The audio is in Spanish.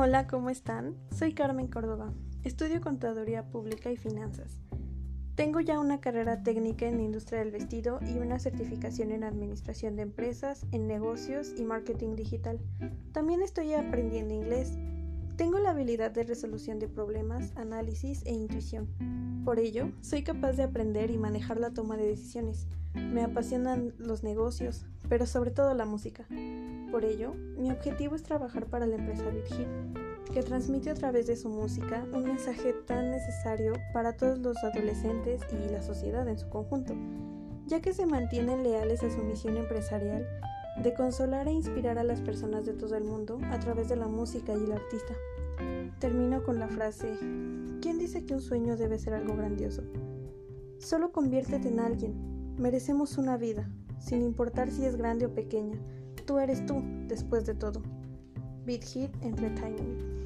Hola, ¿cómo están? Soy Carmen Córdoba. Estudio Contaduría Pública y Finanzas. Tengo ya una carrera técnica en industria del vestido y una certificación en administración de empresas, en negocios y marketing digital. También estoy aprendiendo inglés. Tengo la habilidad de resolución de problemas, análisis e intuición. Por ello, soy capaz de aprender y manejar la toma de decisiones. Me apasionan los negocios, pero sobre todo la música. Por ello, mi objetivo es trabajar para la empresa Virgin, que transmite a través de su música un mensaje tan necesario para todos los adolescentes y la sociedad en su conjunto, ya que se mantienen leales a su misión empresarial de consolar e inspirar a las personas de todo el mundo a través de la música y el artista. Termino con la frase, ¿quién dice que un sueño debe ser algo grandioso? Solo conviértete en alguien, merecemos una vida, sin importar si es grande o pequeña, tú eres tú, después de todo. Beat Hit Entertainment.